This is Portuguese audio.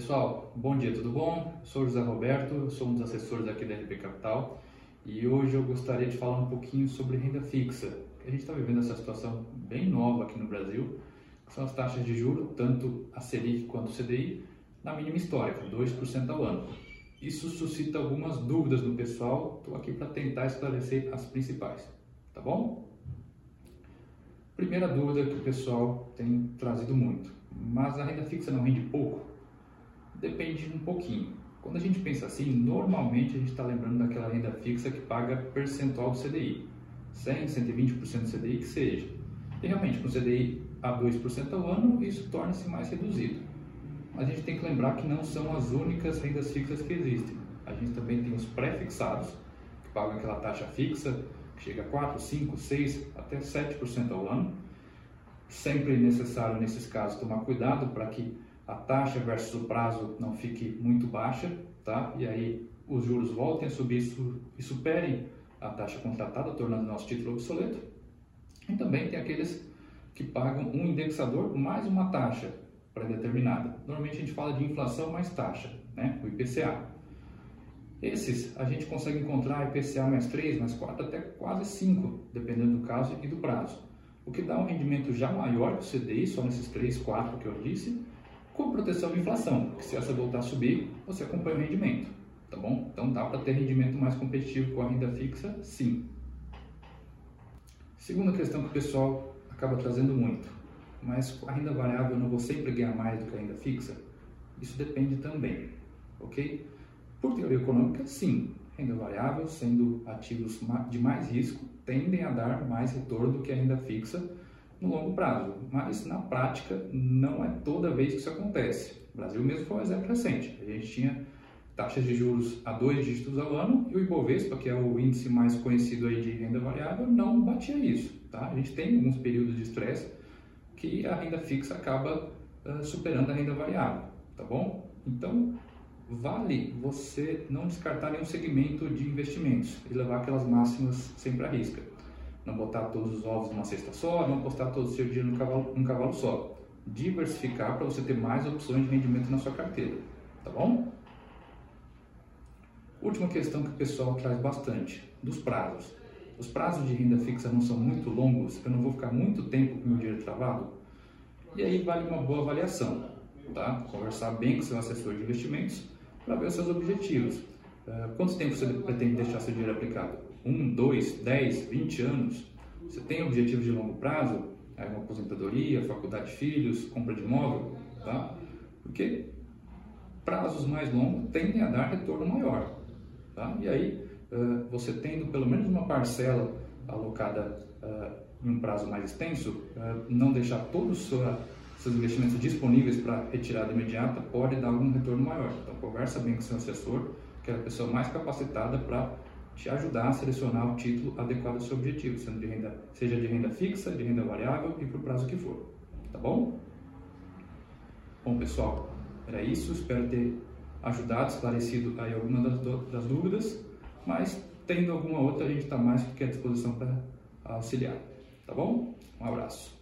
Pessoal, bom dia, tudo bom? Sou José Roberto, sou um dos assessores aqui da RP Capital e hoje eu gostaria de falar um pouquinho sobre renda fixa. A gente está vivendo essa situação bem nova aqui no Brasil, que são as taxas de juros, tanto a Selic quanto o CDI, na mínima histórica, 2% ao ano. Isso suscita algumas dúvidas no pessoal, estou aqui para tentar esclarecer as principais, tá bom? Primeira dúvida que o pessoal tem trazido muito, mas a renda fixa não rende pouco? Depende um pouquinho. Quando a gente pensa assim, normalmente a gente está lembrando daquela renda fixa que paga percentual do CDI. 100, 120% do CDI que seja. E realmente, com o CDI a 2% ao ano, isso torna-se mais reduzido. Mas a gente tem que lembrar que não são as únicas rendas fixas que existem. A gente também tem os pré-fixados, que pagam aquela taxa fixa, que chega a 4, 5, 6, até 7% ao ano. Sempre necessário, nesses casos, tomar cuidado para que a taxa versus o prazo não fique muito baixa, tá? E aí os juros voltem a subir e superem a taxa contratada, tornando nosso título obsoleto. E também tem aqueles que pagam um indexador mais uma taxa pré-determinada. Normalmente a gente fala de inflação mais taxa, né? o IPCA. Esses a gente consegue encontrar IPCA mais 3, mais 4, até quase 5, dependendo do caso e do prazo. O que dá um rendimento já maior que o CDI, só nesses 3, 4 que eu disse, com proteção de inflação, que se essa voltar a subir, você acompanha o rendimento, tá bom? Então dá para ter rendimento mais competitivo com a renda fixa, sim. Segunda questão que o pessoal acaba trazendo muito, mas a renda variável eu não vou sempre ganhar mais do que a renda fixa? Isso depende também, ok? Por teoria econômica, sim, renda variável, sendo ativos de mais risco, tendem a dar mais retorno do que a renda fixa, no longo prazo, mas na prática não é toda vez que isso acontece. O Brasil mesmo foi um exemplo recente. A gente tinha taxas de juros a dois dígitos ao ano e o Ibovespa, que é o índice mais conhecido aí de renda variável, não batia isso. Tá? A gente tem alguns períodos de estresse que a renda fixa acaba uh, superando a renda variável, tá bom? Então, vale você não descartar nenhum segmento de investimentos e levar aquelas máximas sempre à risca não botar todos os ovos numa cesta só, não postar todo o seu dinheiro num cavalo, num cavalo só. Diversificar para você ter mais opções de rendimento na sua carteira, tá bom? Última questão que o pessoal traz bastante, dos prazos. Os prazos de renda fixa não são muito longos, eu não vou ficar muito tempo com meu dinheiro travado. E aí vale uma boa avaliação, tá? Conversar bem com seu assessor de investimentos para ver os seus objetivos. Uh, quanto tempo você pretende deixar seu dinheiro aplicado? Um, dois, dez, vinte anos, você tem objetivos de longo prazo, é uma aposentadoria, faculdade de filhos, compra de imóvel, tá? Porque prazos mais longos tendem a dar retorno maior, tá? E aí, você tendo pelo menos uma parcela alocada em um prazo mais extenso, não deixar todos os seus investimentos disponíveis para retirada imediata pode dar algum retorno maior. Então, conversa bem com seu assessor, que é a pessoa mais capacitada para te ajudar a selecionar o título adequado ao seu objetivo, sendo de renda, seja de renda fixa, de renda variável e para o prazo que for. Tá bom? Bom, pessoal, era isso. Espero ter ajudado, esclarecido aí algumas das, das dúvidas, mas tendo alguma outra, a gente está mais que à disposição para auxiliar. Tá bom? Um abraço.